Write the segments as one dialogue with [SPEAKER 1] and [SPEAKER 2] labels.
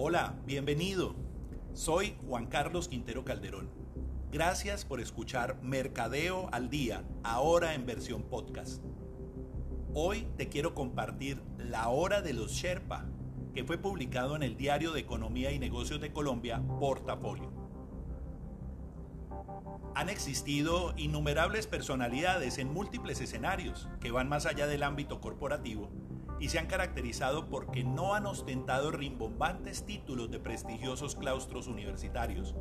[SPEAKER 1] Hola, bienvenido. Soy Juan Carlos Quintero Calderón. Gracias por escuchar Mercadeo al Día, ahora en versión podcast. Hoy te quiero compartir La Hora de los Sherpa, que fue publicado en el Diario de Economía y Negocios de Colombia, Portafolio. Han existido innumerables personalidades en múltiples escenarios que van más allá del ámbito corporativo y se han caracterizado porque no han ostentado rimbombantes títulos de prestigiosos claustros universitarios.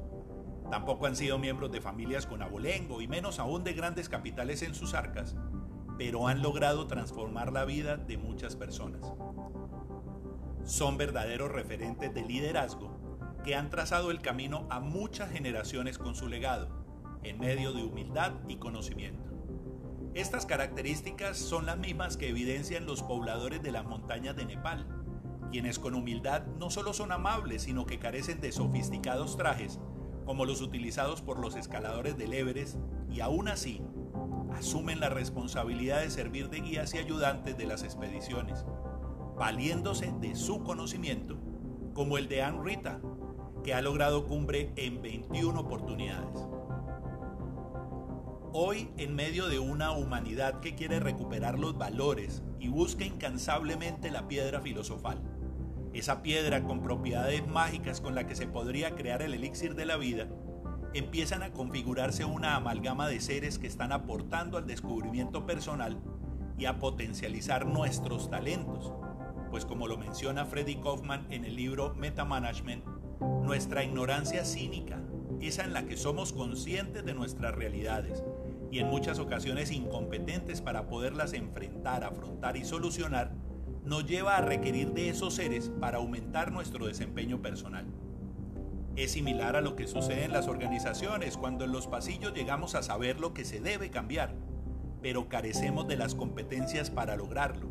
[SPEAKER 1] Tampoco han sido miembros de familias con abolengo y menos aún de grandes capitales en sus arcas, pero han logrado transformar la vida de muchas personas. Son verdaderos referentes de liderazgo que han trazado el camino a muchas generaciones con su legado, en medio de humildad y conocimiento. Estas características son las mismas que evidencian los pobladores de las montañas de Nepal, quienes con humildad no solo son amables, sino que carecen de sofisticados trajes, como los utilizados por los escaladores del Everest, y aún así asumen la responsabilidad de servir de guías y ayudantes de las expediciones, valiéndose de su conocimiento, como el de Anne Rita, que ha logrado cumbre en 21 oportunidades. Hoy, en medio de una humanidad que quiere recuperar los valores y busca incansablemente la piedra filosofal, esa piedra con propiedades mágicas con la que se podría crear el elixir de la vida, empiezan a configurarse una amalgama de seres que están aportando al descubrimiento personal y a potencializar nuestros talentos, pues como lo menciona Freddy Kaufman en el libro Metamanagement, nuestra ignorancia cínica, esa en la que somos conscientes de nuestras realidades y en muchas ocasiones incompetentes para poderlas enfrentar, afrontar y solucionar, nos lleva a requerir de esos seres para aumentar nuestro desempeño personal. Es similar a lo que sucede en las organizaciones cuando en los pasillos llegamos a saber lo que se debe cambiar, pero carecemos de las competencias para lograrlo.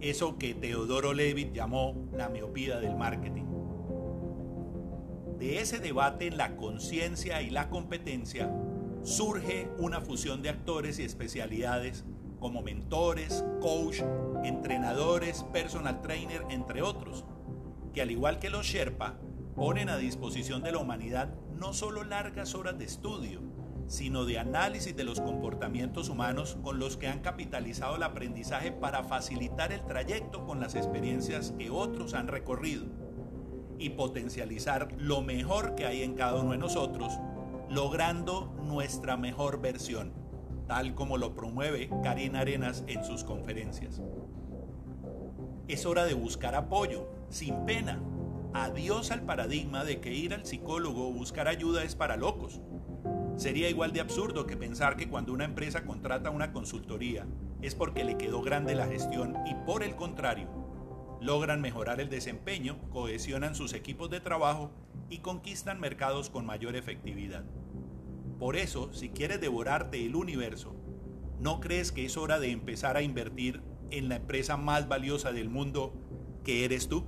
[SPEAKER 1] Eso que Teodoro Levitt llamó la miopía del marketing. De ese debate en la conciencia y la competencia surge una fusión de actores y especialidades como mentores, coach, entrenadores, personal trainer, entre otros, que al igual que los Sherpa, ponen a disposición de la humanidad no solo largas horas de estudio, sino de análisis de los comportamientos humanos con los que han capitalizado el aprendizaje para facilitar el trayecto con las experiencias que otros han recorrido y potencializar lo mejor que hay en cada uno de nosotros, logrando nuestra mejor versión, tal como lo promueve Karina Arenas en sus conferencias. Es hora de buscar apoyo, sin pena. Adiós al paradigma de que ir al psicólogo o buscar ayuda es para locos. Sería igual de absurdo que pensar que cuando una empresa contrata una consultoría es porque le quedó grande la gestión y por el contrario, logran mejorar el desempeño, cohesionan sus equipos de trabajo y conquistan mercados con mayor efectividad. Por eso, si quieres devorarte el universo, ¿no crees que es hora de empezar a invertir en la empresa más valiosa del mundo que eres tú?